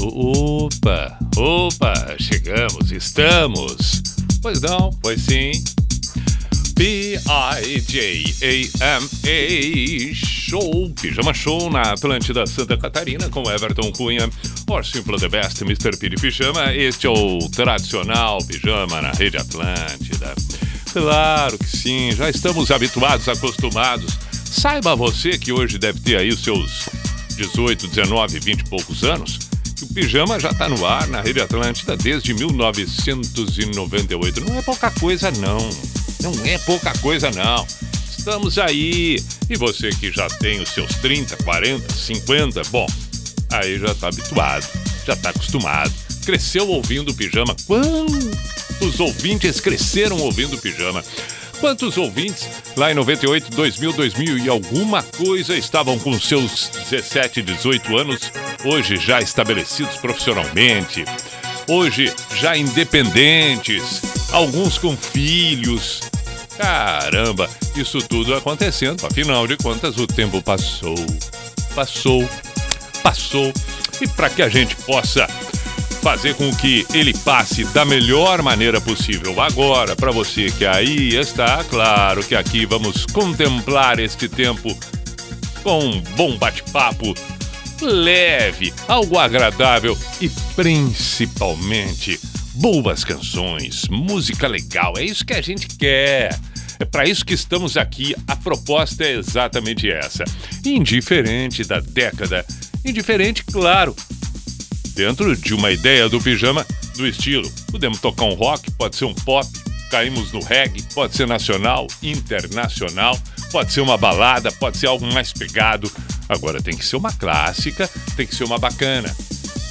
Opa, opa, chegamos, estamos. Pois não, pois sim. P-I-J-A-M-A Show, Pijama Show na Atlântida Santa Catarina com Everton Cunha, or Simple the Best, Mr. Piri Pijama. Este é o tradicional pijama na Rede Atlântida. Claro que sim, já estamos habituados, acostumados. Saiba você que hoje deve ter aí os seus 18, 19, 20 e poucos anos, que o pijama já está no ar na Rede Atlântida desde 1998. Não é pouca coisa, não. Não é pouca coisa, não. Estamos aí. E você que já tem os seus 30, 40, 50, bom, aí já está habituado, já está acostumado. Cresceu ouvindo pijama. Quantos ouvintes cresceram ouvindo pijama? Quantos ouvintes lá em 98, 2000, 2000 e alguma coisa estavam com seus 17, 18 anos, hoje já estabelecidos profissionalmente, hoje já independentes, alguns com filhos. Caramba, isso tudo acontecendo, afinal de contas o tempo passou, passou, passou. E para que a gente possa fazer com que ele passe da melhor maneira possível. Agora, para você que aí está, claro que aqui vamos contemplar este tempo com um bom bate-papo leve, algo agradável e principalmente boas canções, música legal. É isso que a gente quer. É para isso que estamos aqui. A proposta é exatamente essa. Indiferente da década, indiferente, claro, dentro de uma ideia do pijama do estilo. Podemos tocar um rock, pode ser um pop, caímos no reggae, pode ser nacional, internacional, pode ser uma balada, pode ser algo mais pegado. Agora tem que ser uma clássica, tem que ser uma bacana.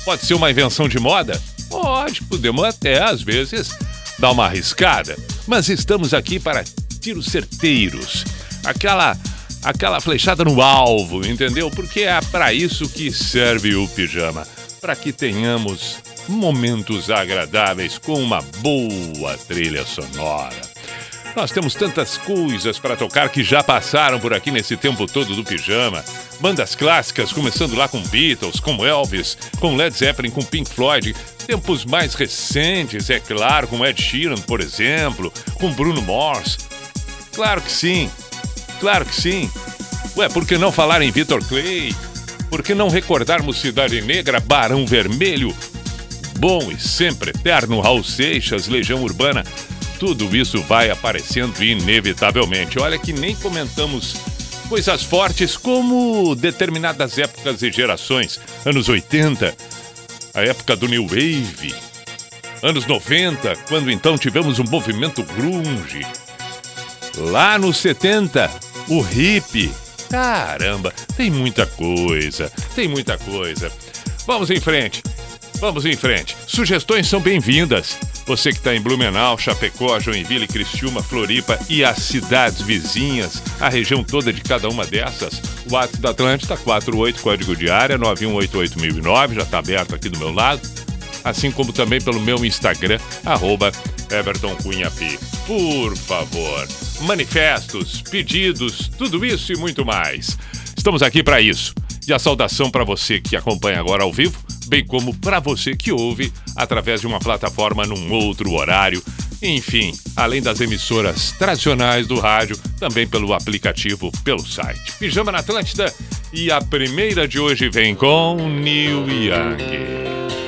Pode ser uma invenção de moda? Pode, podemos até às vezes dar uma arriscada, mas estamos aqui para tiros certeiros. Aquela aquela flechada no alvo, entendeu? Porque é para isso que serve o pijama para que tenhamos momentos agradáveis com uma boa trilha sonora. Nós temos tantas coisas para tocar que já passaram por aqui nesse tempo todo do pijama. Bandas clássicas, começando lá com Beatles, com Elvis, com Led Zeppelin, com Pink Floyd. Tempos mais recentes, é claro, com Ed Sheeran, por exemplo, com Bruno Mars. Claro que sim, claro que sim. Ué, por que não falar em Victor Clay, por que não recordarmos Cidade Negra, Barão Vermelho? Bom e sempre eterno Raul Seixas, Legião Urbana. Tudo isso vai aparecendo inevitavelmente. Olha que nem comentamos coisas fortes como determinadas épocas e gerações. Anos 80, a época do New Wave. Anos 90, quando então tivemos um movimento grunge. Lá nos 70, o hip Caramba, tem muita coisa, tem muita coisa. Vamos em frente, vamos em frente. Sugestões são bem-vindas. Você que está em Blumenau, Chapecó, Joinville, Criciúma, Floripa e as cidades vizinhas, a região toda de cada uma dessas. O WhatsApp da Atlântida, 48, código de área, 9188009, já está aberto aqui do meu lado. Assim como também pelo meu Instagram, arroba Everton Cunha P. Por favor, manifestos, pedidos, tudo isso e muito mais. Estamos aqui para isso. E a saudação para você que acompanha agora ao vivo, bem como para você que ouve através de uma plataforma num outro horário. Enfim, além das emissoras tradicionais do rádio, também pelo aplicativo, pelo site. Pijama na Atlântida. E a primeira de hoje vem com Neil Young.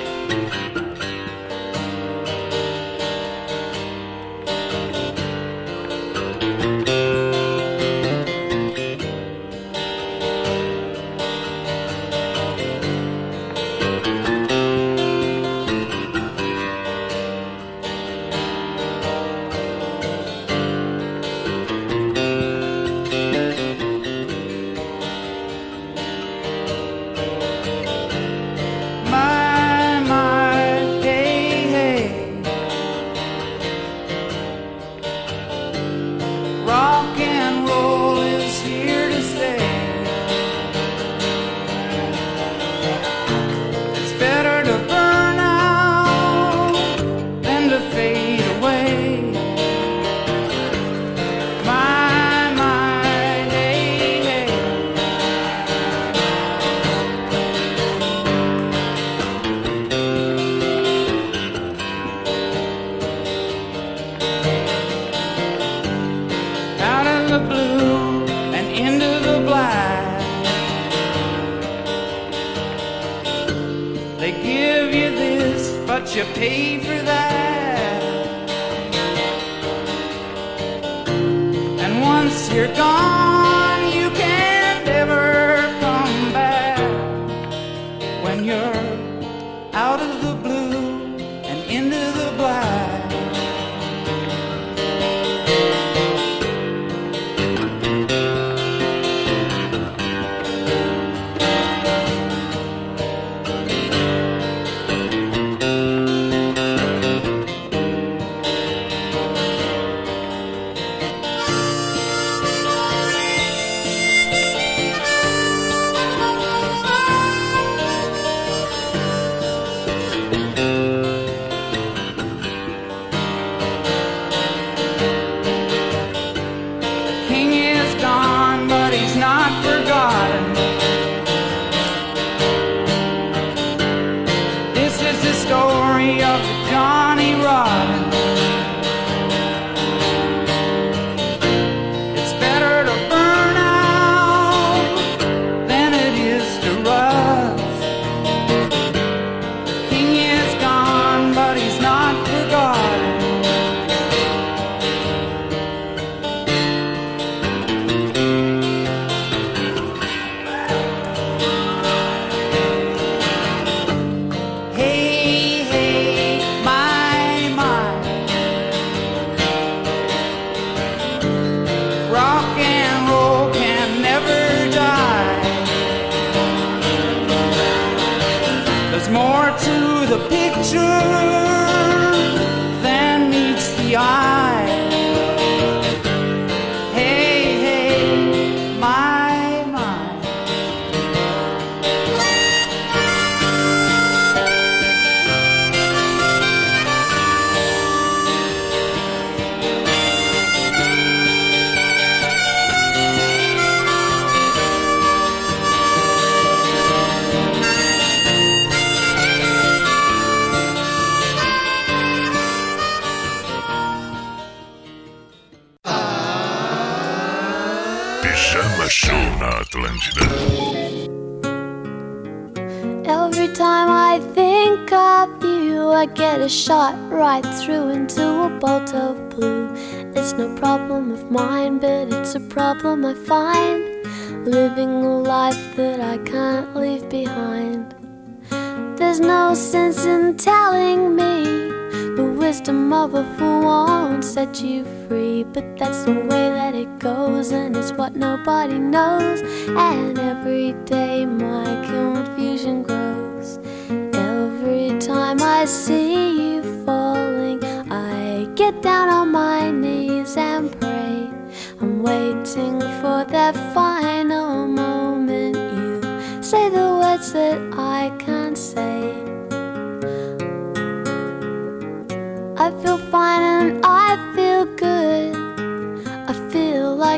Of Johnny Robin. A shot right through into a bolt of blue. It's no problem of mine, but it's a problem I find. Living a life that I can't leave behind. There's no sense in telling me the wisdom of a fool won't set you free. But that's the way that it goes, and it's what nobody knows. And every day my confusion grows. Time I see you falling, I get down on my knees and pray. I'm waiting for that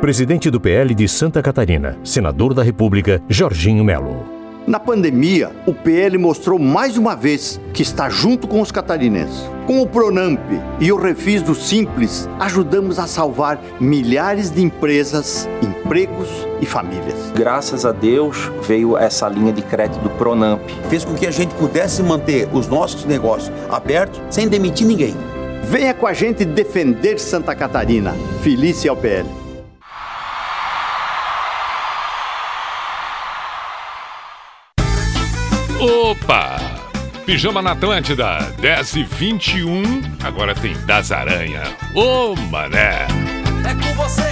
Presidente do PL de Santa Catarina, senador da República, Jorginho Melo. Na pandemia, o PL mostrou mais uma vez que está junto com os catarinenses. Com o Pronamp e o Refis do Simples, ajudamos a salvar milhares de empresas, empregos e famílias. Graças a Deus veio essa linha de crédito do Pronamp. Fez com que a gente pudesse manter os nossos negócios abertos sem demitir ninguém. Venha com a gente defender Santa Catarina. Felícia ao PL. Opa! Pijama na Atlântida, 10 e 21. Agora tem Das Aranha. Ô, mané. É com você,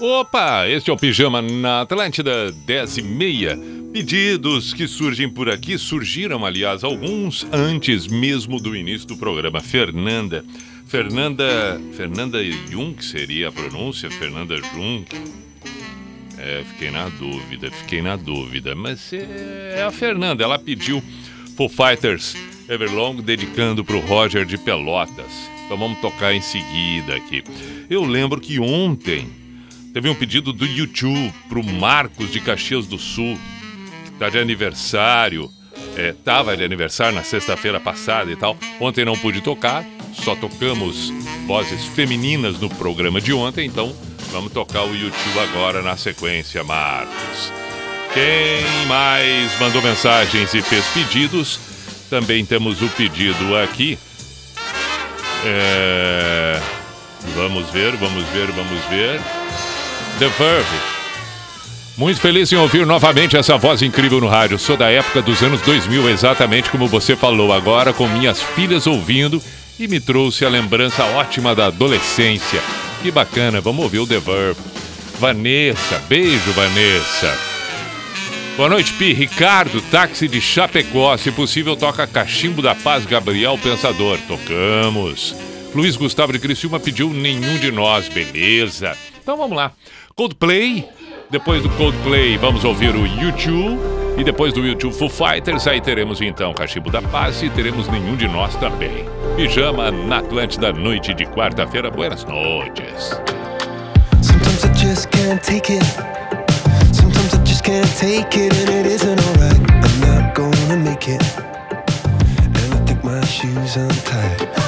Opa, este é o Pijama na Atlântida, 10 e meia. Pedidos que surgem por aqui, surgiram, aliás, alguns antes mesmo do início do programa. Fernanda. Fernanda. Fernanda Jung seria a pronúncia? Fernanda Jung. É, fiquei na dúvida, fiquei na dúvida. Mas é, é a Fernanda, ela pediu Foo Fighters Everlong, dedicando para o Roger de Pelotas. Então vamos tocar em seguida aqui. Eu lembro que ontem teve um pedido do YouTube para o Marcos de Caxias do Sul, está de aniversário. É, tava de aniversário na sexta-feira passada e tal. Ontem não pude tocar, só tocamos vozes femininas no programa de ontem, então vamos tocar o YouTube agora na sequência, Marcos. Quem mais mandou mensagens e fez pedidos? Também temos o pedido aqui. É, Vamos ver, vamos ver, vamos ver. The Verve. Muito feliz em ouvir novamente essa voz incrível no rádio. Sou da época dos anos 2000, exatamente como você falou agora, com minhas filhas ouvindo e me trouxe a lembrança ótima da adolescência. Que bacana, vamos ouvir o The Verve. Vanessa, beijo, Vanessa. Boa noite, Pi. Ricardo, táxi de Chapecó. Se possível, toca Cachimbo da Paz, Gabriel Pensador. Tocamos. Luiz Gustavo de Criciúma pediu nenhum de nós, beleza. Então vamos lá. Coldplay. Depois do Coldplay, vamos ouvir o YouTube. E depois do YouTube Foo Fighters, aí teremos então Cachimbo da Paz e teremos nenhum de nós também. Pijama na Atlântida, noite de quarta-feira. Buenas noites. Sometimes I just can't take it. Sometimes I just can't take it, and it isn't alright. I'm not gonna make it. And I think my shoes untied.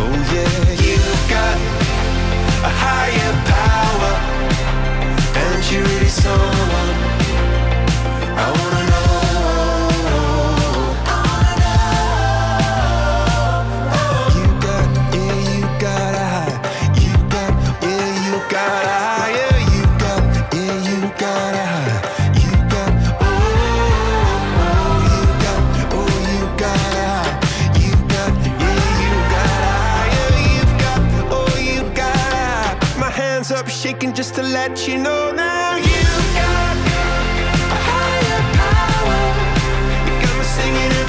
Oh yeah, you've got a higher power, and you really someone I wanna shaking just to let you know now. You've got a higher power. You got me singing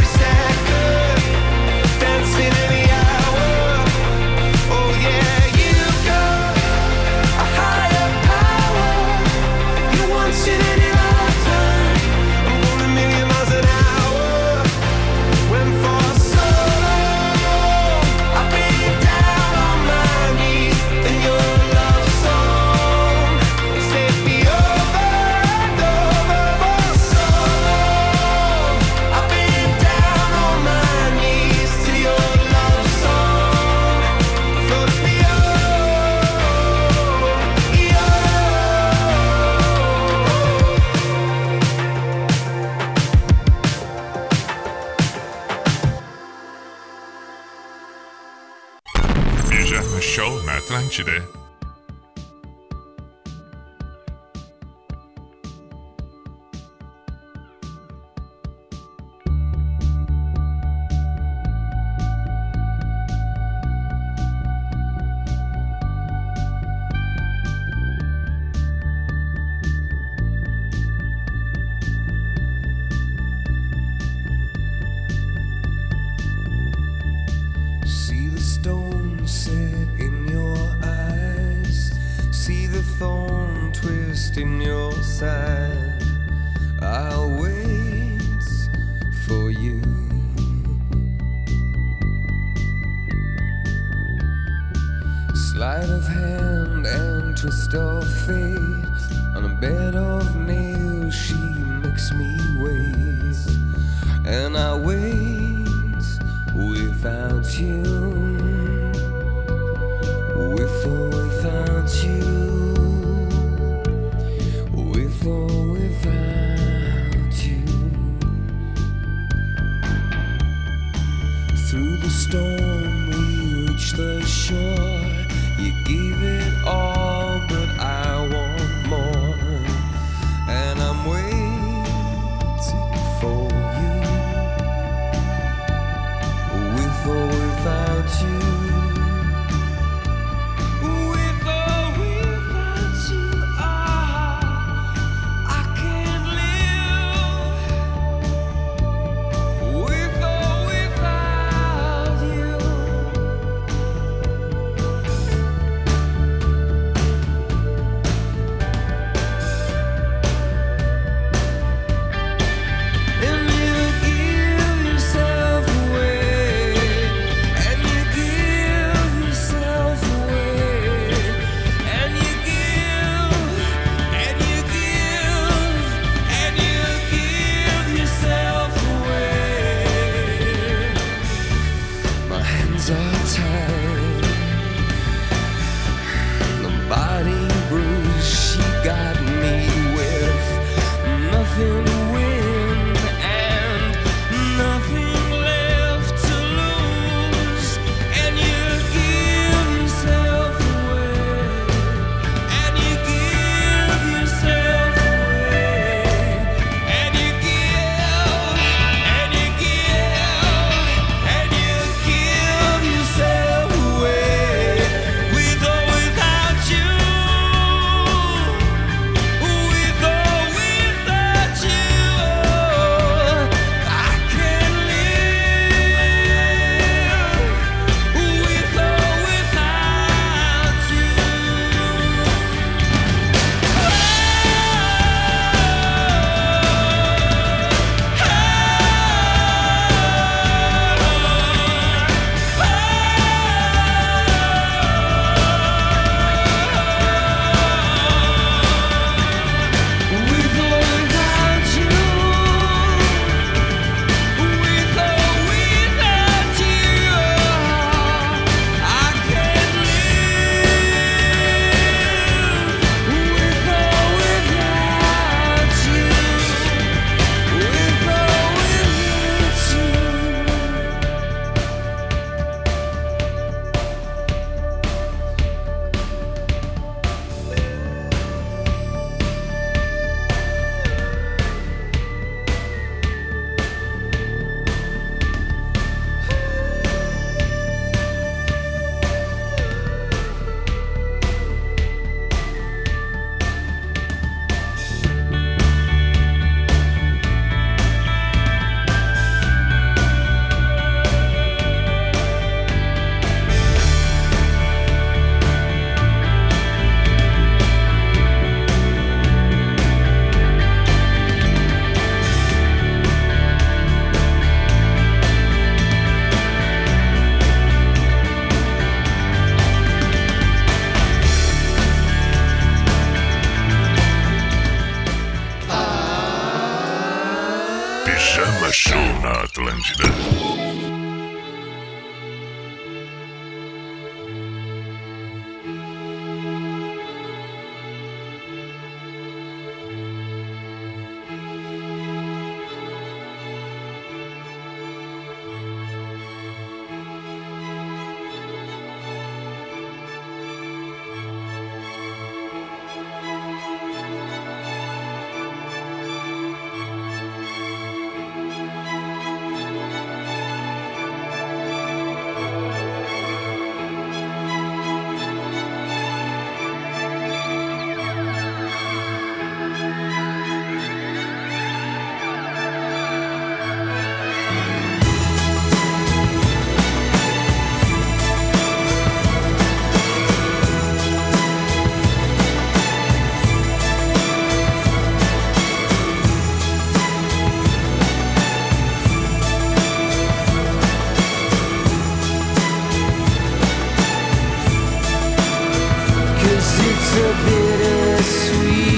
It's a bittersweet.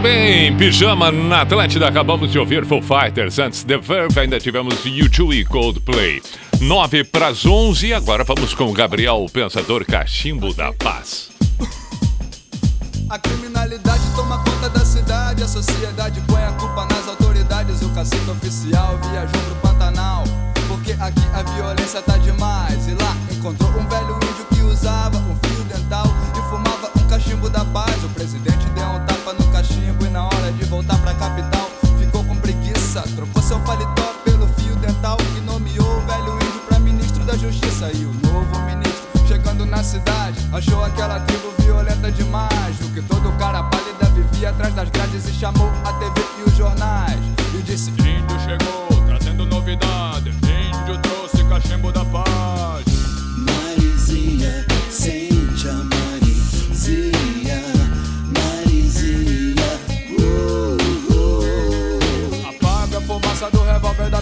Muito bem, pijama na Atlântida. Acabamos de ouvir Foo Fighters. Antes The Verve, ainda tivemos U2 e Coldplay. 9 para as 11 e agora vamos com o Gabriel, o pensador cachimbo da paz. A criminalidade toma conta da cidade, a sociedade põe a culpa nas autoridades. O cacique oficial viajou pro Pantanal, porque aqui a violência tá demais. E lá encontrou um velho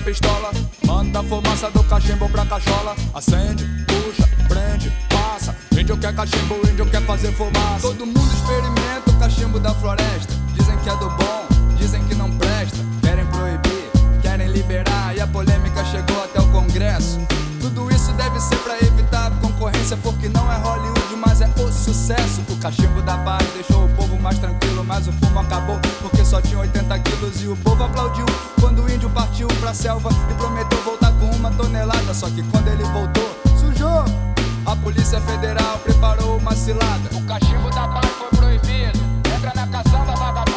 pistola. Manda fumaça do cachimbo pra cachola. Acende, puxa, prende, passa. Índio quer cachimbo, índio quer fazer fumaça. Todo mundo experimenta o cachimbo da floresta. Dizem que é do bom, dizem que não presta. Querem proibir, querem liberar. E a polêmica chegou até o Congresso. Tudo isso deve ser pra evitar a concorrência, porque não é Hollywood, mas é o sucesso. O cachimbo da paz deixou o mais tranquilo, mas o fumo acabou porque só tinha 80 quilos. E o povo aplaudiu quando o índio partiu pra selva e prometeu voltar com uma tonelada. Só que quando ele voltou, sujou. A Polícia Federal preparou uma cilada. O cachimbo da paz foi proibido. Entra na caçamba, vagabundo.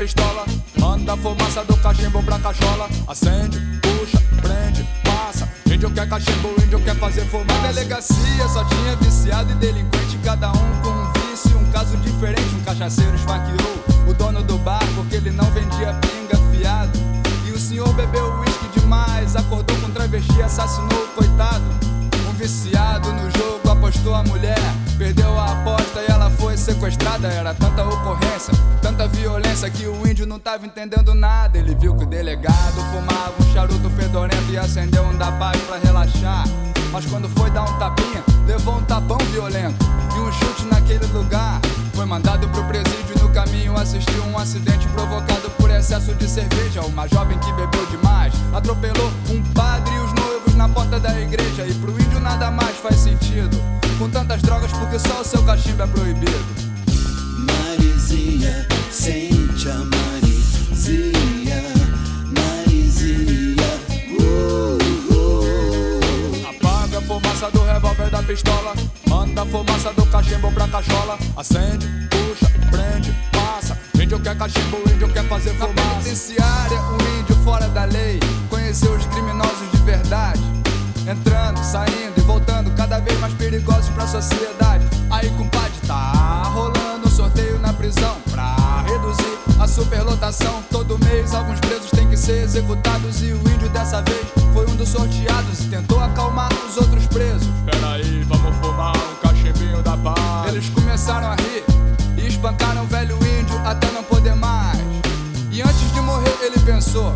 Pistola. Manda a fumaça do cachimbo pra cachola. Acende, puxa, prende, passa. Índio quer cachimbo, índio quer fazer fumaça. Na delegacia só tinha viciado e delinquente. Cada um com um vício, um caso diferente. Um cachaceiro esfaqueou o dono do bar porque ele não vendia pinga fiado. E o senhor bebeu uísque demais. Acordou com travesti assassinou o coitado. Viciado no jogo apostou a mulher. Perdeu a aposta e ela foi sequestrada. Era tanta ocorrência, tanta violência que o índio não tava entendendo nada. Ele viu que o delegado fumava um charuto fedorento e acendeu um da paz pra relaxar. Mas quando foi dar um tapinha, levou um tapão violento e um chute naquele lugar. Foi mandado pro presídio e no caminho assistiu um acidente provocado por excesso de cerveja. Uma jovem que bebeu demais atropelou um padre e os noivos na porta da igreja. E pro índio nada mais faz sentido. Com tantas drogas, porque só o seu cachimbo é proibido. Marizinha, sente a Marizinha, Marizinha, uh, uh. Apaga a fumaça do revólver da pistola. Manda a fumaça do cachimbo pra cachola. Acende, puxa, prende, passa. Índio quer cachimbo, índio quer fazer fumaça. Na penitenciária, um índio fora da lei. Conheceu os criminosos de verdade. Entrando, saindo e voltando, cada vez mais perigosos pra sociedade. Aí, compadre, tá rolando um sorteio na prisão pra reduzir a superlotação. Todo mês, alguns presos têm que ser executados. E o índio dessa vez foi um dos sorteados e tentou acalmar os outros presos. Peraí, vamos fumar um cachimbinho da paz. Eles começaram a rir e espancaram o velho índio até não poder mais. E antes de morrer, ele pensou: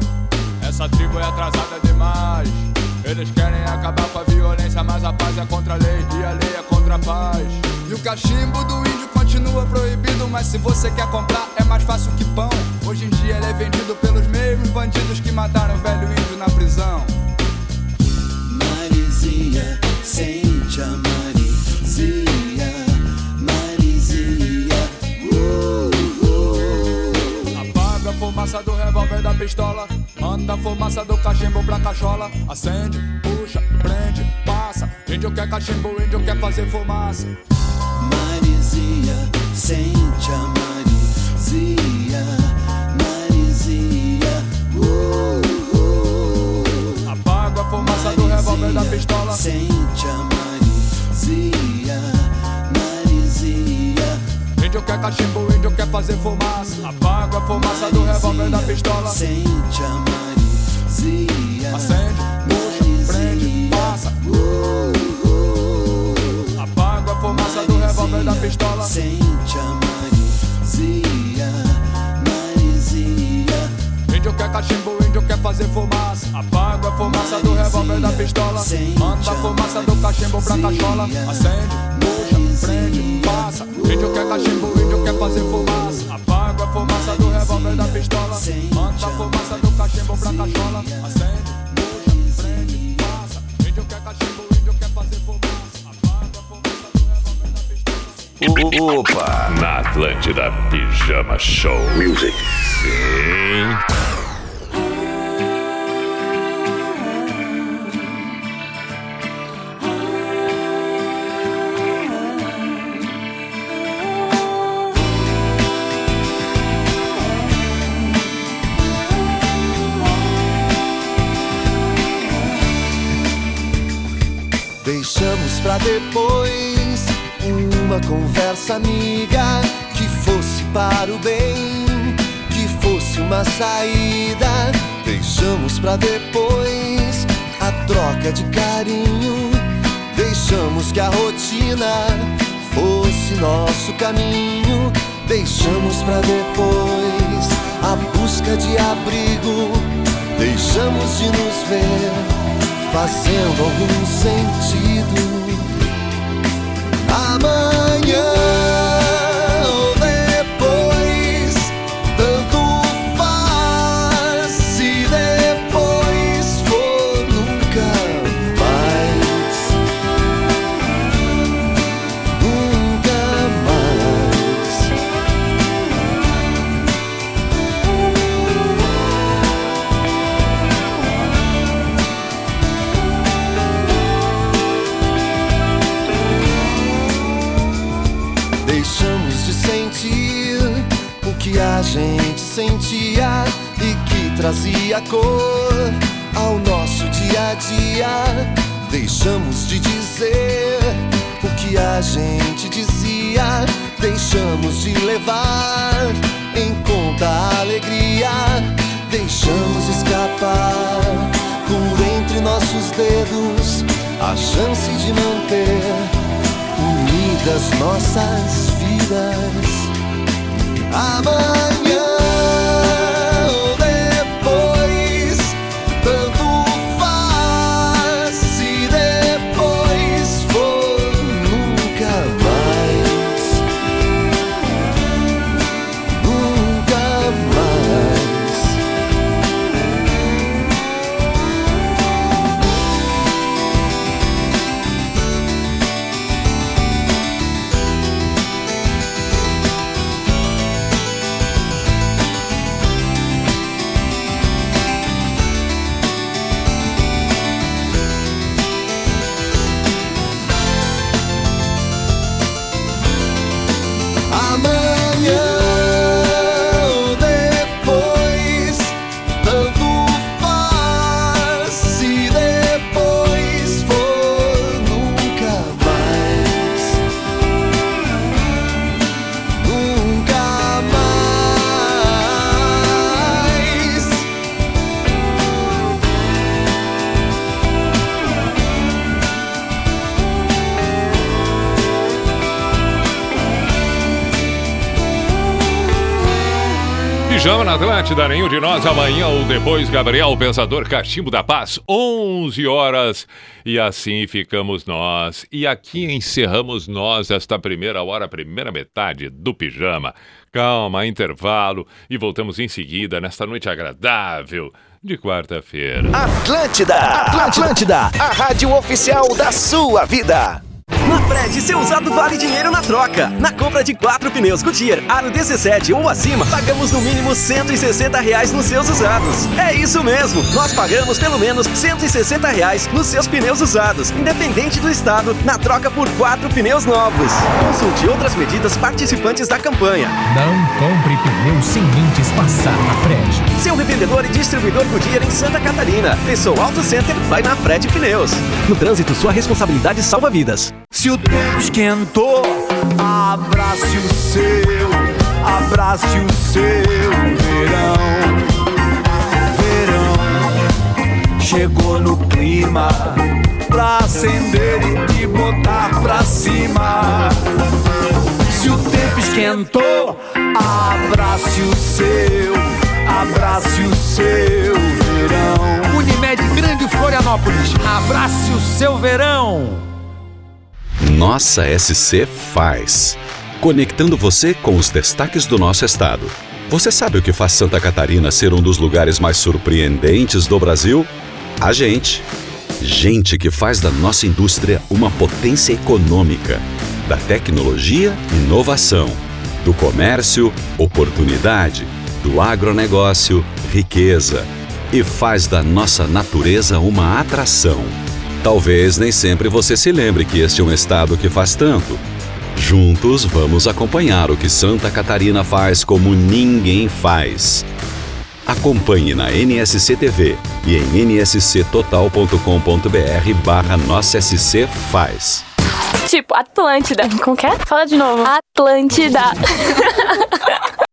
Essa tribo é atrasada demais. Eles querem acabar com a violência, mas a paz é contra a lei e a lei é contra a paz. E o cachimbo do índio continua proibido, mas se você quer comprar é mais fácil que pão. Hoje em dia ele é vendido pelos mesmos bandidos que mataram o velho índio na prisão. Marizinha, sente a Marizinha, pistola. Manda a fumaça do cachimbo pra cachola. Acende, puxa, prende, passa. Índio quer cachimbo, índio quer fazer fumaça. Marizinha, sente a Marizinha, Marizinha, uh, uh. Apaga a fumaça do revólver da pistola. Sente a Marizinha, índio quer cachimbo, o índio quer fazer fumaça. Apaga a fumaça do revólver da pistola. Sente a marizia. Acende, puxa, prende, passa. Apaga a fumaça do revólver da pistola. Sente a marizia. Marizia. Índio quer cachimbo, índio quer fazer fumaça. Apaga a fumaça do revólver da pistola. Manda a fumaça do cachimbo pra cachola. Acende prende, passa. Índio quer cachimbo, índio quer fazer fumaça. Apaga a fumaça do revólver da pistola. Manda a fumaça do cachimbo pra cachola. Acende, puxa, prende, passa. Índio quer cachimbo, índio quer fazer fumaça. Apaga a fumaça do revólver da pistola. Opa! Na Atlântida Pijama Show Music. Sim. Pra depois uma conversa amiga que fosse para o bem, que fosse uma saída. Deixamos pra depois a troca de carinho. Deixamos que a rotina fosse nosso caminho. Deixamos pra depois a busca de abrigo. Deixamos de nos ver fazendo algum sentido. Amanhã trazia cor ao nosso dia a dia. Deixamos de dizer o que a gente dizia. Deixamos de levar em conta a alegria. Deixamos escapar por entre nossos dedos a chance de manter unidas nossas vidas. Amanhã Atlântida, nenhum de nós amanhã ou depois, Gabriel Pensador Cachimbo da Paz, 11 horas. E assim ficamos nós. E aqui encerramos nós esta primeira hora, primeira metade do Pijama. Calma, intervalo e voltamos em seguida nesta noite agradável de quarta-feira. Atlântida, Atlântida, a rádio oficial da sua vida. Na Fred, seu usado vale dinheiro na troca. Na compra de quatro pneus Goodyear, aro 17 ou acima, pagamos no mínimo 160 reais nos seus usados. É isso mesmo, nós pagamos pelo menos 160 reais nos seus pneus usados, independente do estado, na troca por quatro pneus novos. Consulte outras medidas participantes da campanha. Não compre pneu sem antes passar na Fred. Seu revendedor e distribuidor Goodyear em Santa Catarina. Pessoa Auto Center vai na Fred Pneus. No trânsito, sua responsabilidade salva vidas. Se o tempo esquentou, abrace o seu, abrace o seu verão. Verão chegou no clima pra acender e botar pra cima. Se o tempo esquentou, abrace o seu, abrace o seu verão. Unimed Grande Florianópolis, abrace o seu verão. Nossa SC faz. Conectando você com os destaques do nosso estado. Você sabe o que faz Santa Catarina ser um dos lugares mais surpreendentes do Brasil? A gente. Gente que faz da nossa indústria uma potência econômica, da tecnologia, inovação, do comércio, oportunidade, do agronegócio, riqueza, e faz da nossa natureza uma atração. Talvez nem sempre você se lembre que este é um estado que faz tanto. Juntos vamos acompanhar o que Santa Catarina faz como ninguém faz. Acompanhe na NSC TV e em nsctotal.com.br barra Nossa SC Faz. Tipo, Atlântida. Como que é? Fala de novo. Atlântida.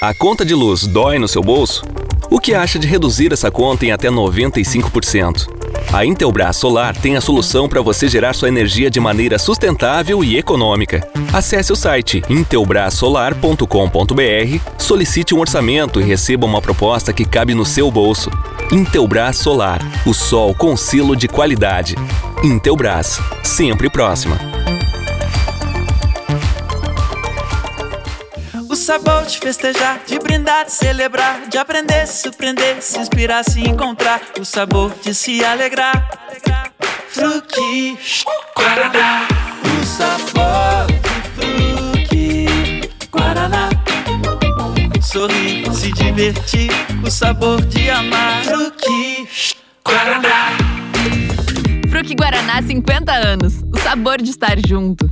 A conta de luz dói no seu bolso? O que acha de reduzir essa conta em até 95%? A Intelbras Solar tem a solução para você gerar sua energia de maneira sustentável e econômica. Acesse o site intelbrasolar.com.br, solicite um orçamento e receba uma proposta que cabe no seu bolso. Intelbras Solar, o sol com selo de qualidade. Intelbras, sempre próxima. Sabor de festejar, de brindar, de celebrar, de aprender, se surpreender, se inspirar, se encontrar. O sabor de se alegrar. Fruque, Guaraná. O sabor de fruque, Guaraná. Sorrir, se divertir, o sabor de amar. Fruque, Guaraná. Fruque Guaraná 50 anos. O sabor de estar junto.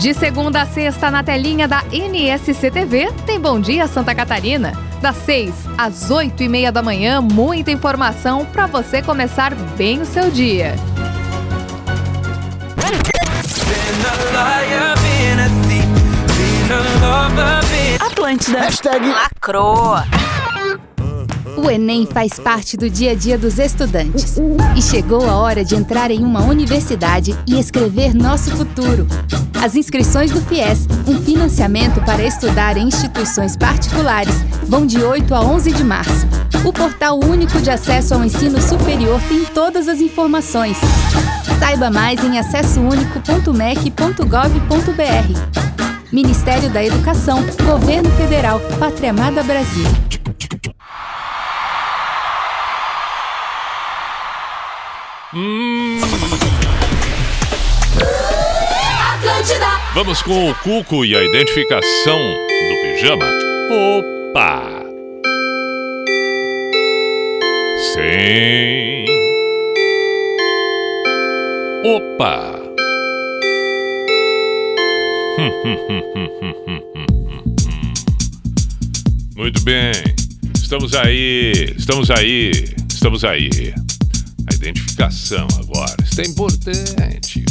De segunda a sexta, na telinha da NSC TV, tem Bom Dia Santa Catarina. Das 6 às 8 e meia da manhã, muita informação para você começar bem o seu dia. Atlântida. Hashtag lacroa. O Enem faz parte do dia a dia dos estudantes. E chegou a hora de entrar em uma universidade e escrever nosso futuro. As inscrições do FIES, um financiamento para estudar em instituições particulares, vão de 8 a 11 de março. O portal único de acesso ao ensino superior tem todas as informações. Saiba mais em acessounico.mec.gov.br. Ministério da Educação, Governo Federal, Pátria Amada Brasil. Hum. Vamos com o Cuco e a identificação do pijama. Opa! Sim. Opa! Muito bem. Estamos aí, estamos aí, estamos aí. Identificação agora. Isso é importante.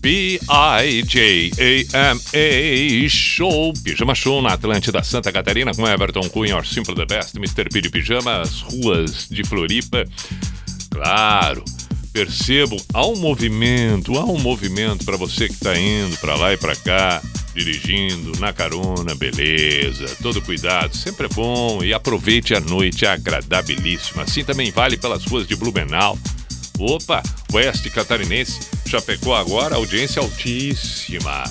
P-I-J-A-M-A Show, Pijama Show na Atlântida Santa Catarina com Everton Cunha, or Simple the Best, Mr. P de Pijama, as ruas de Floripa. Claro, percebo, há um movimento, há um movimento para você que está indo para lá e para cá, dirigindo, na carona, beleza, todo cuidado, sempre é bom e aproveite a noite agradabilíssima. Assim também vale pelas ruas de Blumenau. Opa, Oeste Catarinense, Chapecó agora, audiência altíssima.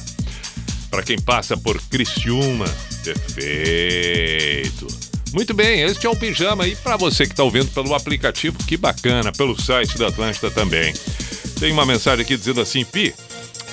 Para quem passa por Criciúma, perfeito. Muito bem, este é o Pijama e para você que está ouvindo pelo aplicativo, que bacana, pelo site da Atlântida também. Tem uma mensagem aqui dizendo assim, Pi,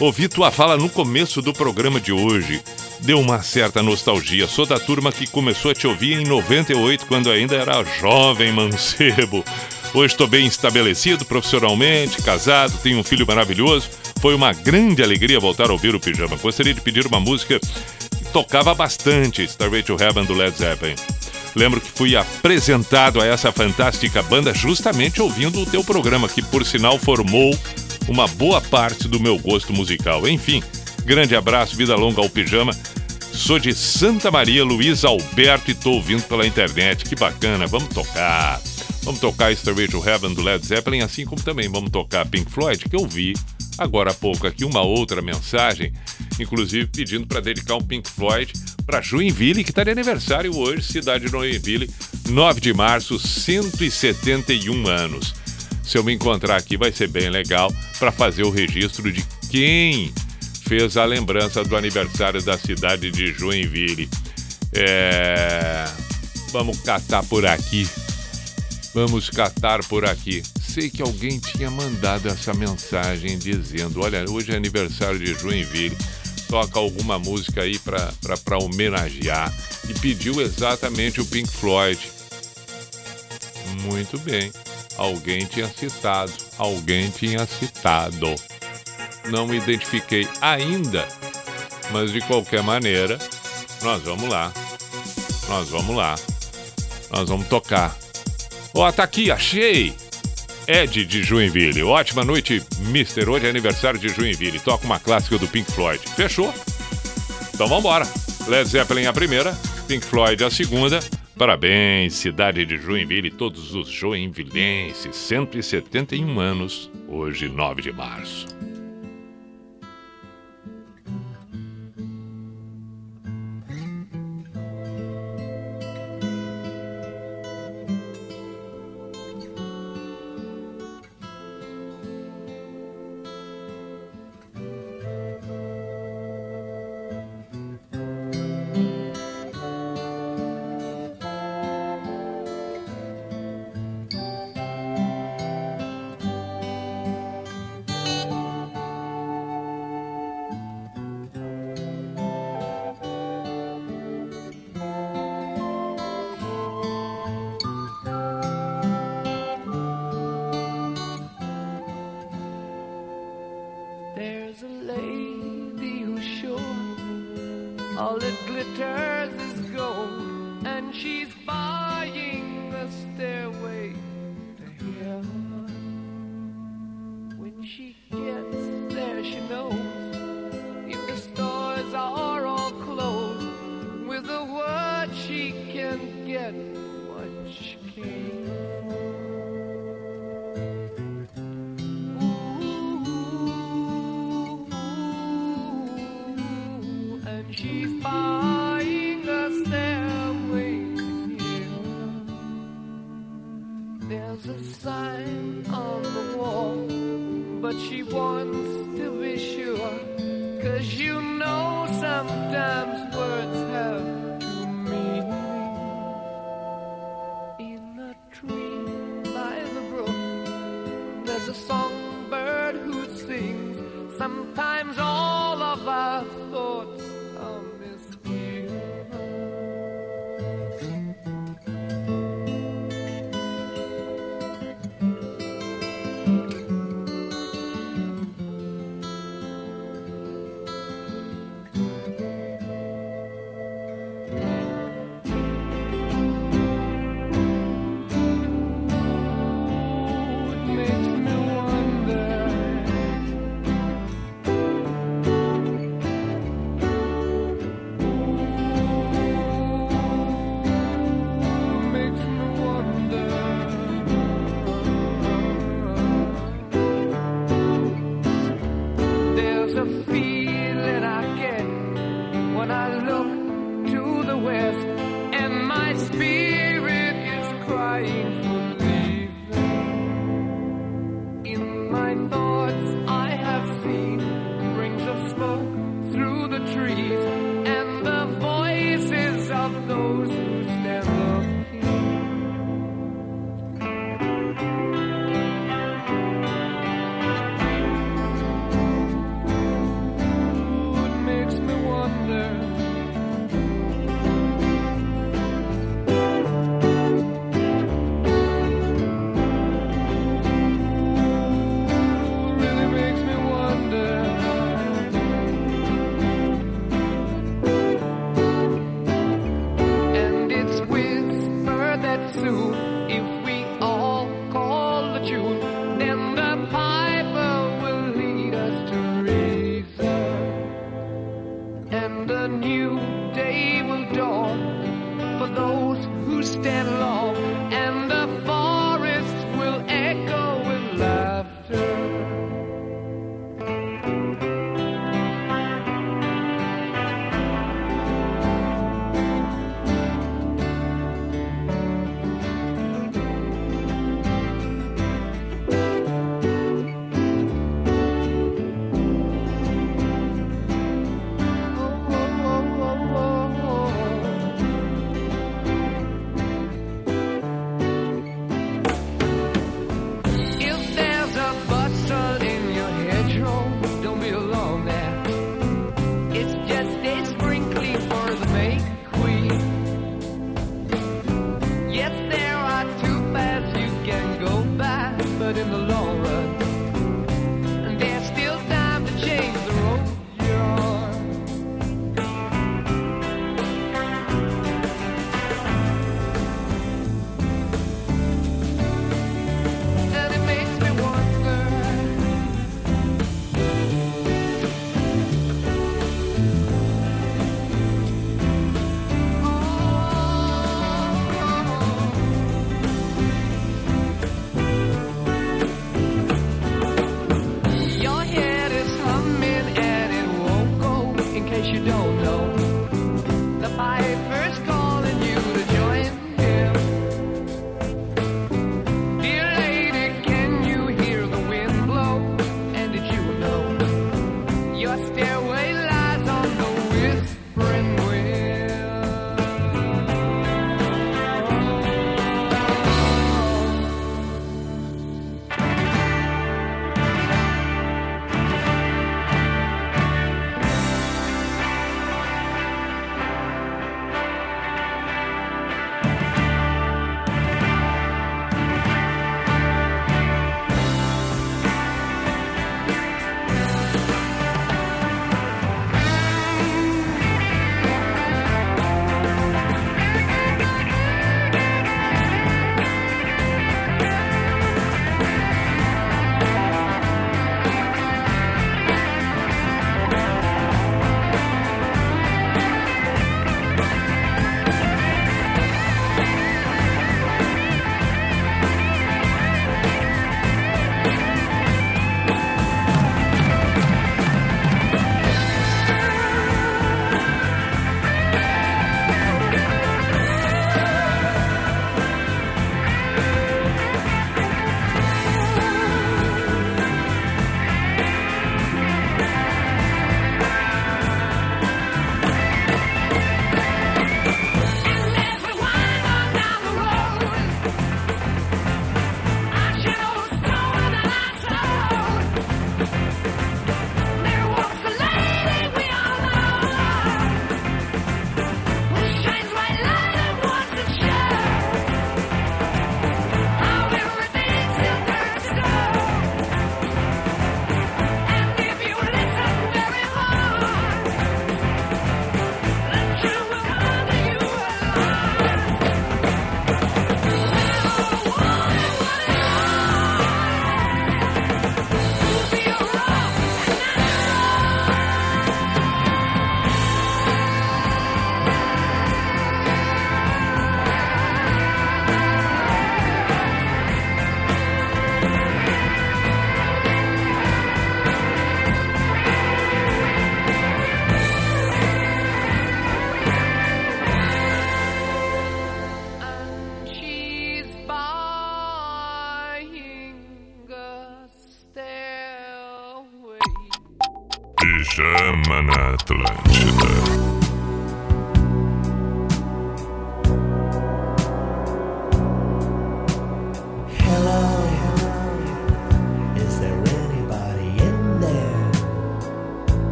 ouvi tua fala no começo do programa de hoje. Deu uma certa nostalgia. Sou da turma que começou a te ouvir em 98, quando ainda era jovem mancebo. Hoje estou bem estabelecido profissionalmente, casado, tenho um filho maravilhoso. Foi uma grande alegria voltar a ouvir o Pijama. Gostaria de pedir uma música que tocava bastante, Starway to Heaven do Led Zeppelin. Lembro que fui apresentado a essa fantástica banda justamente ouvindo o teu programa, que por sinal formou uma boa parte do meu gosto musical. Enfim, grande abraço, vida longa ao Pijama. Sou de Santa Maria, Luiz Alberto, e tô ouvindo pela internet. Que bacana, vamos tocar. Vamos tocar Stairway to Heaven do Led Zeppelin, assim como também vamos tocar Pink Floyd, que eu vi agora há pouco aqui uma outra mensagem, inclusive pedindo para dedicar um Pink Floyd para Joinville, que está de aniversário hoje, cidade de Joinville, 9 de março, 171 anos. Se eu me encontrar aqui, vai ser bem legal para fazer o registro de quem fez a lembrança do aniversário da cidade de Joinville. É... Vamos catar por aqui. Vamos catar por aqui. Sei que alguém tinha mandado essa mensagem dizendo: Olha, hoje é aniversário de Joinville. Toca alguma música aí para homenagear. E pediu exatamente o Pink Floyd. Muito bem. Alguém tinha citado. Alguém tinha citado. Não me identifiquei ainda. Mas de qualquer maneira, nós vamos lá. Nós vamos lá. Nós vamos tocar. Ó, tá aqui, achei! Ed de Joinville. Ótima noite, Mister. Hoje é aniversário de Joinville. Toca uma clássica do Pink Floyd. Fechou? Então vambora. Led Zeppelin a primeira, Pink Floyd a segunda. Parabéns, cidade de Joinville, todos os joinvilenses. 171 anos, hoje 9 de março.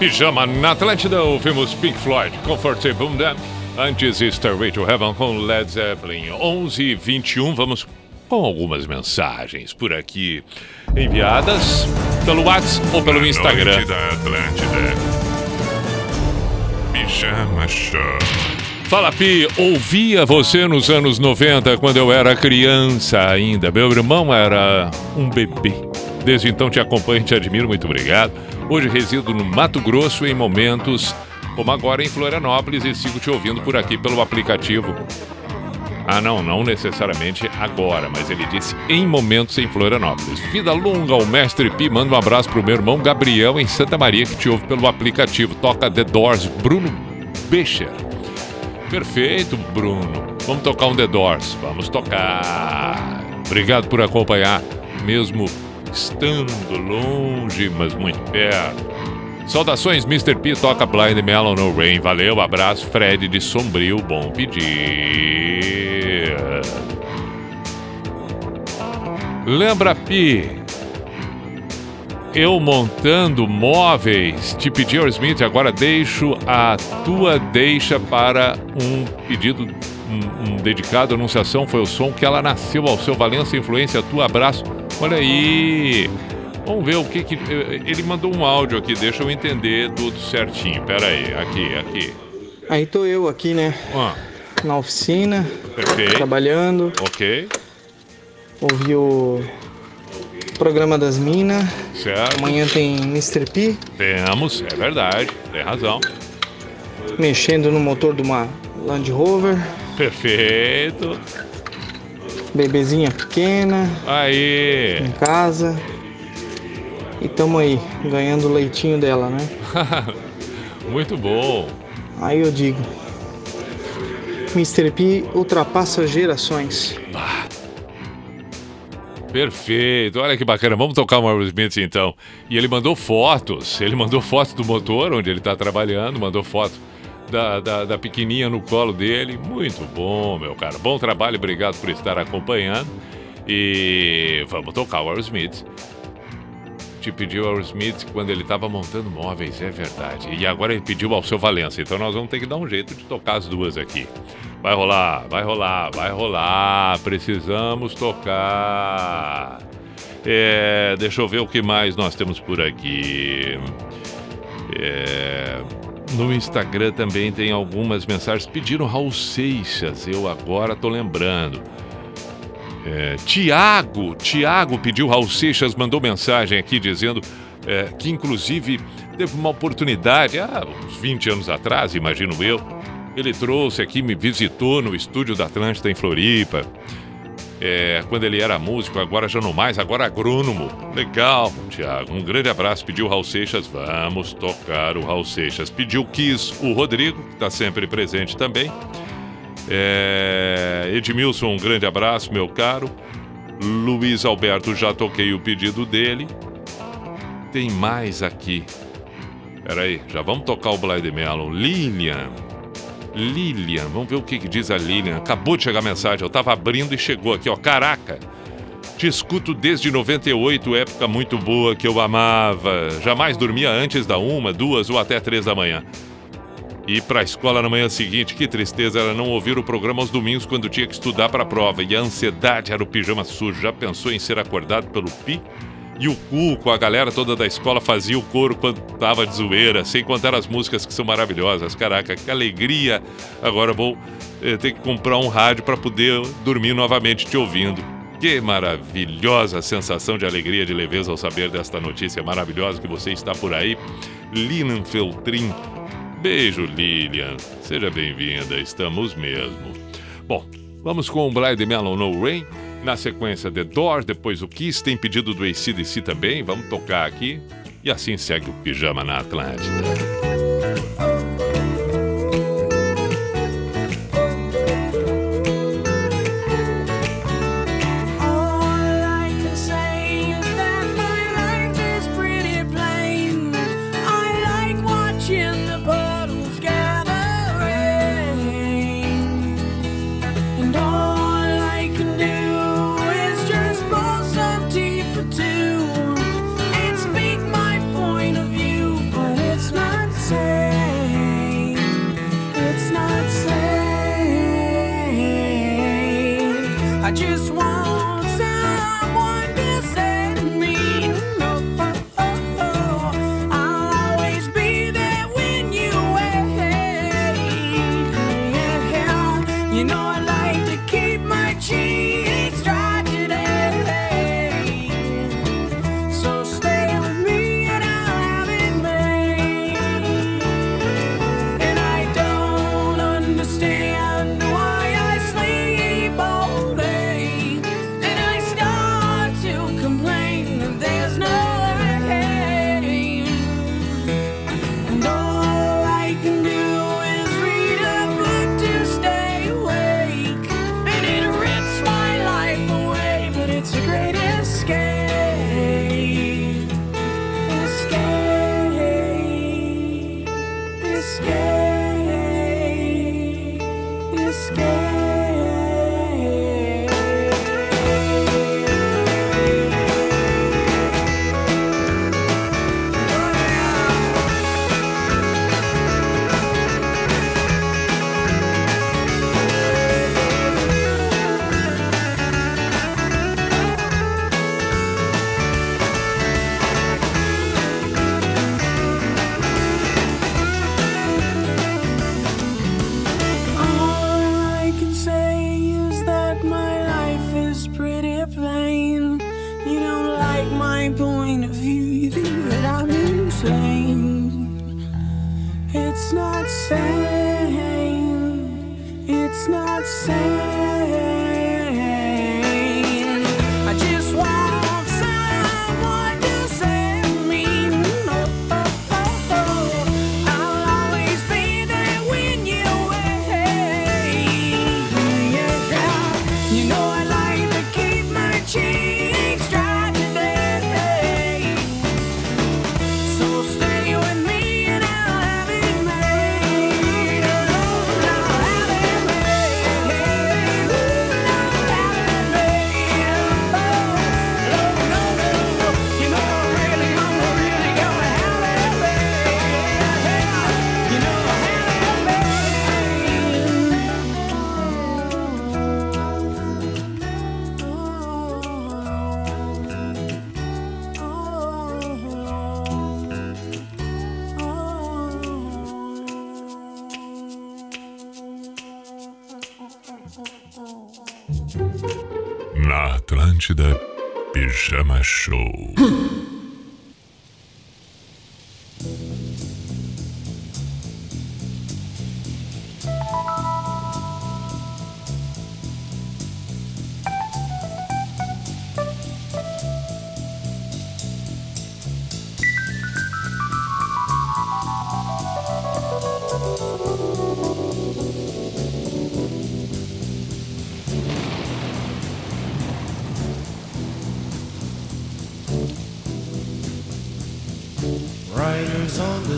Pijama na Atlântida, ouvimos Pink Floyd, Comfortable Them. Antes, Starway to Heaven com Led Zeppelin. 11 e 21 vamos com algumas mensagens por aqui enviadas pelo WhatsApp ou pelo Instagram. Noite da Atlântida. Pijama Show. Fala Pi, ouvia você nos anos 90 quando eu era criança ainda. Meu irmão era um bebê. Desde então te acompanho e te admiro, muito obrigado. Hoje resido no Mato Grosso em momentos como agora em Florianópolis e sigo te ouvindo por aqui pelo aplicativo. Ah, não, não necessariamente agora, mas ele disse em momentos em Florianópolis. Vida longa ao mestre Pi, manda um abraço pro meu irmão Gabriel em Santa Maria que te ouve pelo aplicativo. Toca The Doors, Bruno Becher. Perfeito, Bruno. Vamos tocar um The Doors. Vamos tocar. Obrigado por acompanhar, mesmo estando longe, mas muito perto. Saudações, Mr. P. Toca Blind Melon no Rain. Valeu, abraço, Fred de Sombrio. Bom pedir. Lembra, Pi? Eu montando móveis, te pedi Smith, agora deixo a tua deixa para um pedido, um, um dedicado, anunciação, foi o som que ela nasceu ao seu Valença Influência, tua abraço. Olha aí. Vamos ver o que que. Ele mandou um áudio aqui, deixa eu entender tudo certinho. Pera aí, aqui, aqui. Aí tô eu aqui, né? Ah, Na oficina, perfeito. trabalhando. Ok, Ouvi o programa das minas. certo. Amanhã tem Mr. P Temos, é verdade, tem razão. mexendo no motor de uma Land Rover. Perfeito. Bebezinha pequena. Aí. Em casa. E tamo aí, ganhando o leitinho dela, né? Muito bom. Aí eu digo. Mr. P ultrapassa gerações. Perfeito, olha que bacana. Vamos tocar o Marvel Smith então. E ele mandou fotos. Ele mandou foto do motor onde ele está trabalhando, mandou foto da, da, da pequenininha no colo dele. Muito bom, meu cara. Bom trabalho, obrigado por estar acompanhando. E vamos tocar o Aerosmith. Te pediu Aerosmith quando ele estava montando móveis, é verdade. E agora ele pediu ao seu Valença. Então nós vamos ter que dar um jeito de tocar as duas aqui. Vai rolar, vai rolar, vai rolar. Precisamos tocar. É, deixa eu ver o que mais nós temos por aqui. É, no Instagram também tem algumas mensagens. Pediram Raul Seixas, eu agora tô lembrando. É, Tiago, Tiago pediu Raul Seixas, mandou mensagem aqui dizendo é, que inclusive teve uma oportunidade, há uns 20 anos atrás, imagino eu. Ele trouxe aqui, me visitou no estúdio da Atlântida em Floripa. É, quando ele era músico, agora já não mais, agora agrônomo. Legal, Tiago. Um grande abraço. Pediu Raul Seixas, vamos tocar o Raul Seixas. Pediu Kiss o Rodrigo, que está sempre presente também. É, Edmilson, um grande abraço, meu caro. Luiz Alberto, já toquei o pedido dele. Tem mais aqui. Peraí, já vamos tocar o Blind Melon. Lilian. Lilian, vamos ver o que, que diz a Lilian. Acabou de chegar a mensagem, eu tava abrindo e chegou aqui, ó. Caraca! Te escuto desde 98, época muito boa que eu amava. Jamais dormia antes da uma, duas ou até três da manhã. Ir pra escola na manhã seguinte, que tristeza era não ouvir o programa aos domingos quando tinha que estudar pra prova. E a ansiedade era o pijama sujo. Já pensou em ser acordado pelo Pi? E o Cuco, a galera toda da escola fazia o coro quando tava de zoeira, sem contar as músicas que são maravilhosas. Caraca, que alegria! Agora vou eh, ter que comprar um rádio para poder dormir novamente te ouvindo. Que maravilhosa sensação de alegria, de leveza ao saber desta notícia maravilhosa que você está por aí. Lilian Feltrin. Beijo, Lilian. Seja bem-vinda, estamos mesmo. Bom, vamos com o Blind Melon No Rain. Na sequência, The Doors, depois o Kiss, tem pedido do ACDC também, vamos tocar aqui. E assim segue o Pijama na Atlântida. Show.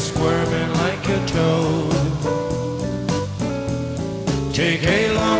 squirming like a toad. Take a long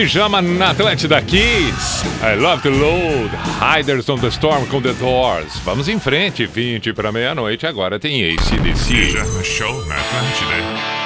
Pijama na Atlântida Kids. I love to load. Riders on the Storm com The Doors. Vamos em frente, 20 para meia-noite. Agora tem ACDC. Pijama Show na Atlântida.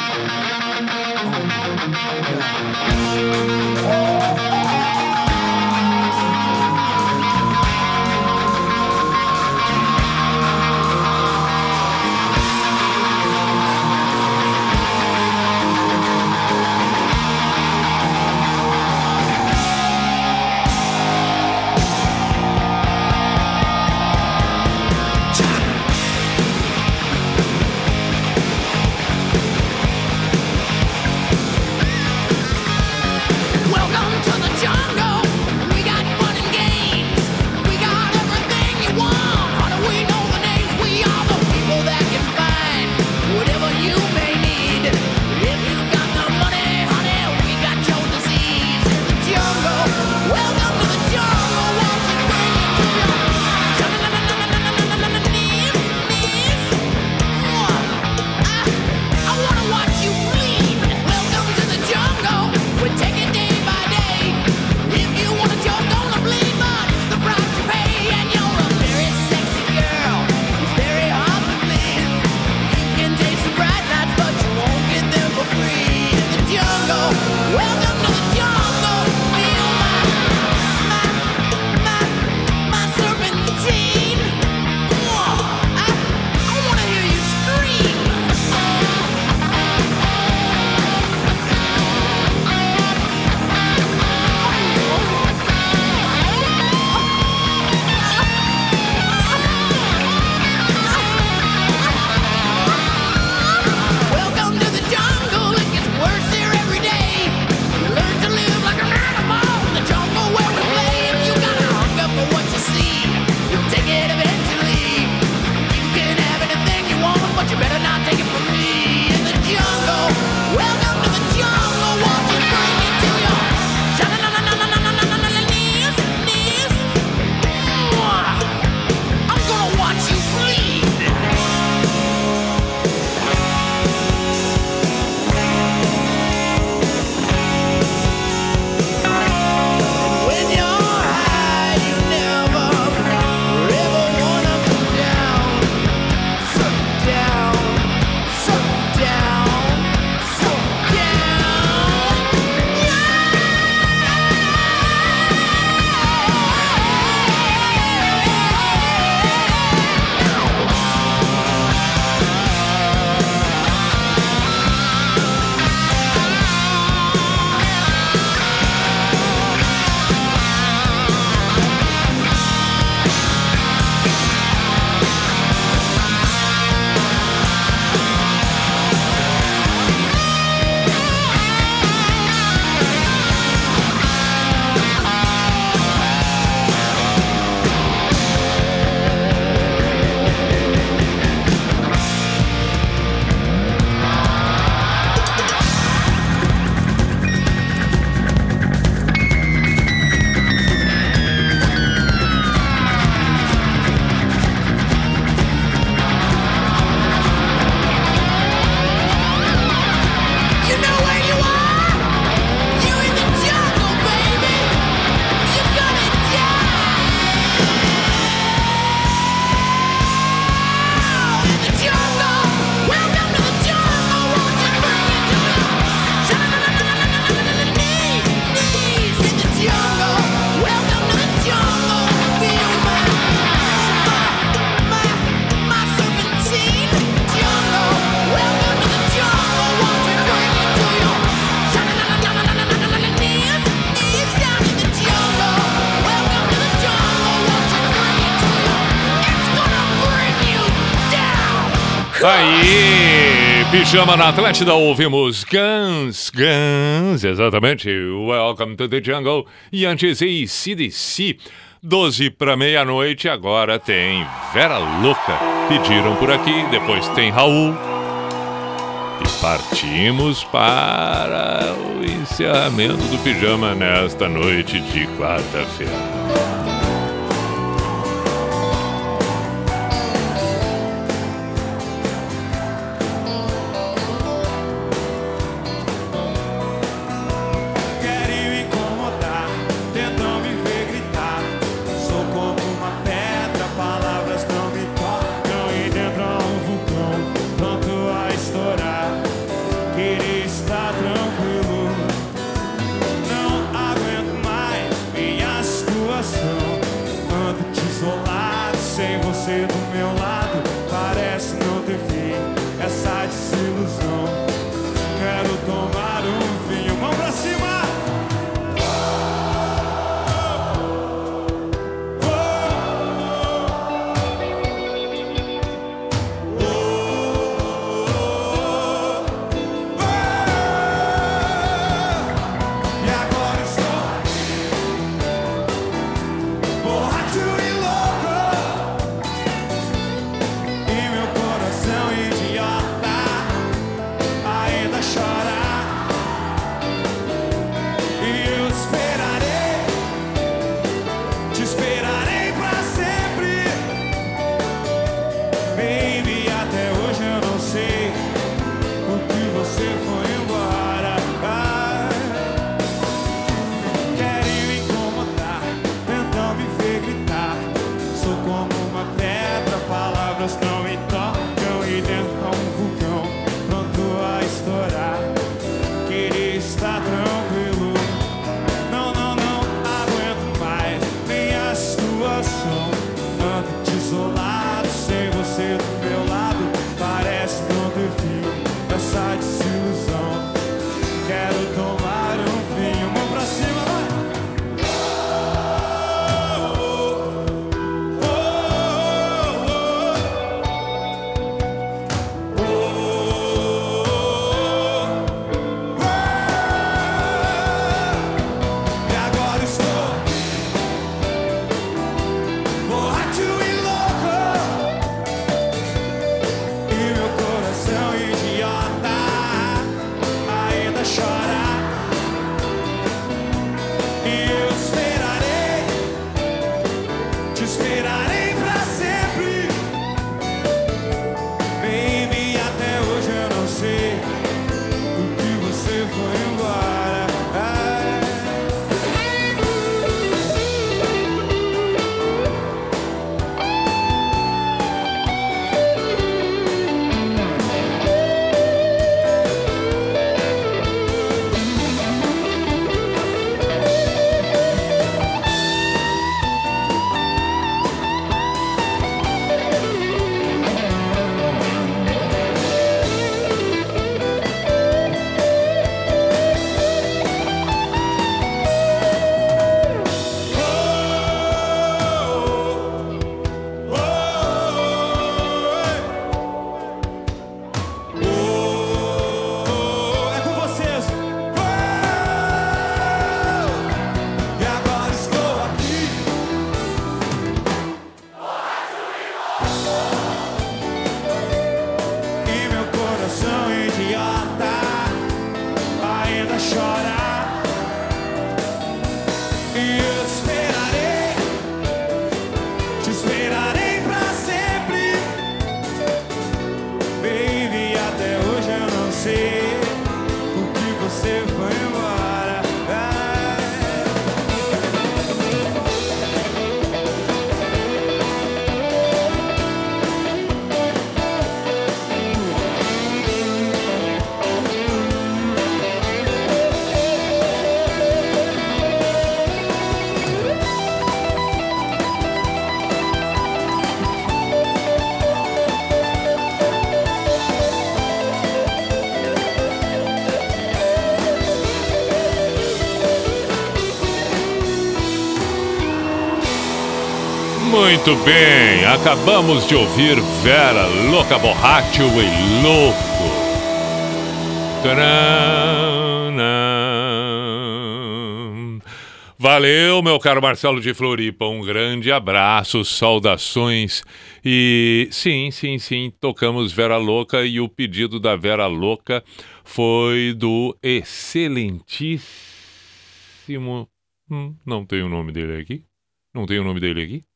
Oh, chama na Atlântida ouvimos Guns, Guns, exatamente. Welcome to the Jungle. E antes ACDC. 12 para meia-noite, agora tem Vera Louca. Pediram por aqui, depois tem Raul. E partimos para o encerramento do pijama nesta noite de quarta-feira. Muito bem, acabamos de ouvir Vera Louca Borracho e Louco. Tcharam! Valeu, meu caro Marcelo de Floripa. Um grande abraço, saudações. E sim, sim, sim, tocamos Vera Louca e o pedido da Vera Louca foi do excelentíssimo. Hum, não tem o nome dele aqui? Não tem o nome dele aqui?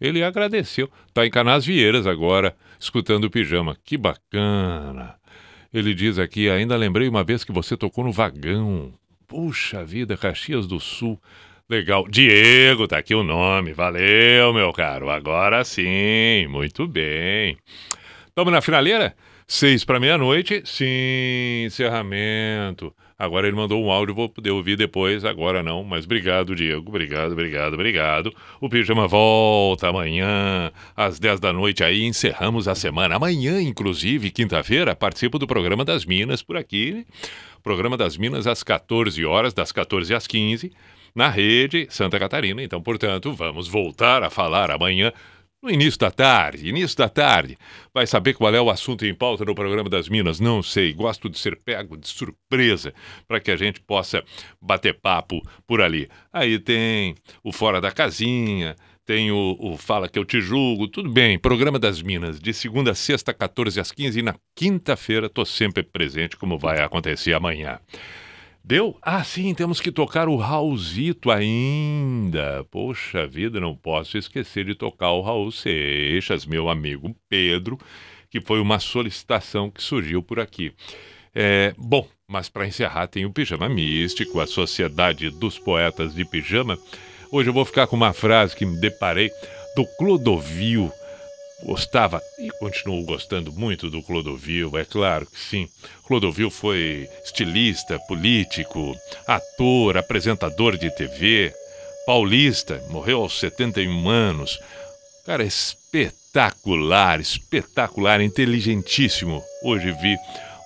Ele agradeceu. Tá em Canasvieiras agora, escutando o pijama. Que bacana. Ele diz aqui: ainda lembrei uma vez que você tocou no vagão. Puxa vida, Caxias do Sul. Legal. Diego, tá aqui o nome. Valeu, meu caro. Agora sim. Muito bem. Estamos na finaleira? Seis para meia-noite. Sim, encerramento. Agora ele mandou um áudio, vou poder ouvir depois. Agora não, mas obrigado, Diego. Obrigado, obrigado, obrigado. O Pijama volta amanhã, às 10 da noite. Aí encerramos a semana. Amanhã, inclusive, quinta-feira, participo do programa das Minas por aqui. Programa das Minas às 14 horas, das 14 às 15 na rede Santa Catarina. Então, portanto, vamos voltar a falar amanhã, no início da tarde. Início da tarde. Vai saber qual é o assunto em pauta no programa das Minas? Não sei. Gosto de ser pego de surpresa para que a gente possa bater papo por ali. Aí tem o Fora da Casinha. Tem o, o Fala Que Eu Te Julgo, tudo bem. Programa das Minas, de segunda a sexta, 14 às 15 e na quinta-feira estou sempre presente, como vai acontecer amanhã. Deu? Ah, sim, temos que tocar o Raulzito ainda. Poxa vida, não posso esquecer de tocar o Raul Seixas, meu amigo Pedro, que foi uma solicitação que surgiu por aqui. É, bom, mas para encerrar tem o Pijama Místico, a Sociedade dos Poetas de Pijama. Hoje eu vou ficar com uma frase que me deparei do Clodovil, Gostava e continuo gostando muito do Clodovil, é claro que sim. Clodovil foi estilista, político, ator, apresentador de TV, paulista, morreu aos 71 anos. Cara, espetacular, espetacular, inteligentíssimo. Hoje vi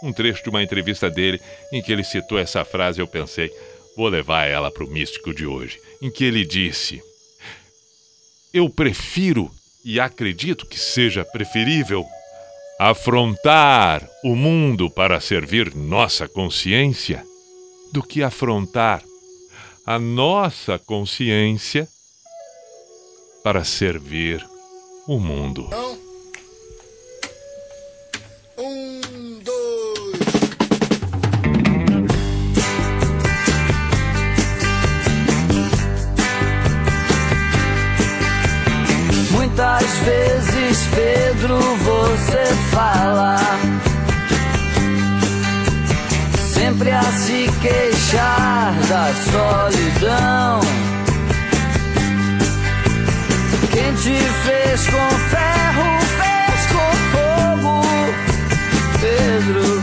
um trecho de uma entrevista dele em que ele citou essa frase. Eu pensei, vou levar ela para o místico de hoje, em que ele disse: Eu prefiro e acredito que seja preferível afrontar o mundo para servir nossa consciência do que afrontar a nossa consciência para servir o mundo. Pedro, você fala sempre a se queixar da solidão. Quem te fez com ferro, fez com fogo, Pedro.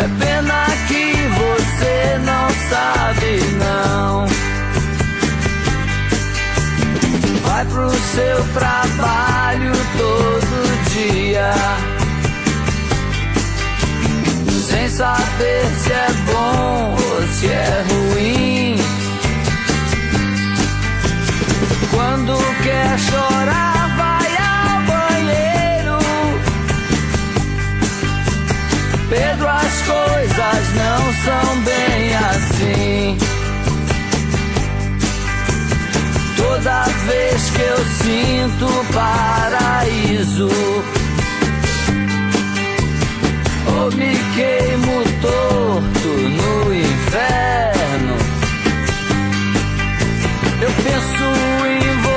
É pena que você não sabe, não. Vai pro seu trabalho todo dia. Sem saber se é bom ou se é ruim. Quando quer chorar, vai ao banheiro. Pedro, as coisas não são bem assim. Toda vez que eu sinto paraíso, ou me queimo torto no inferno, eu penso em você,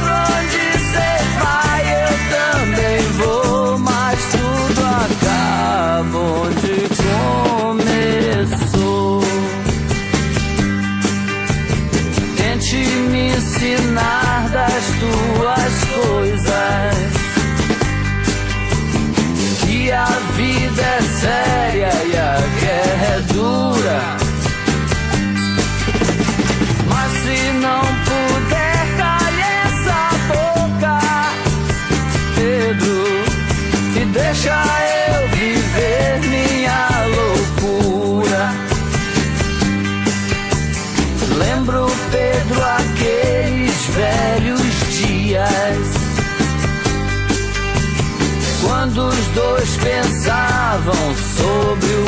Pedro, of you.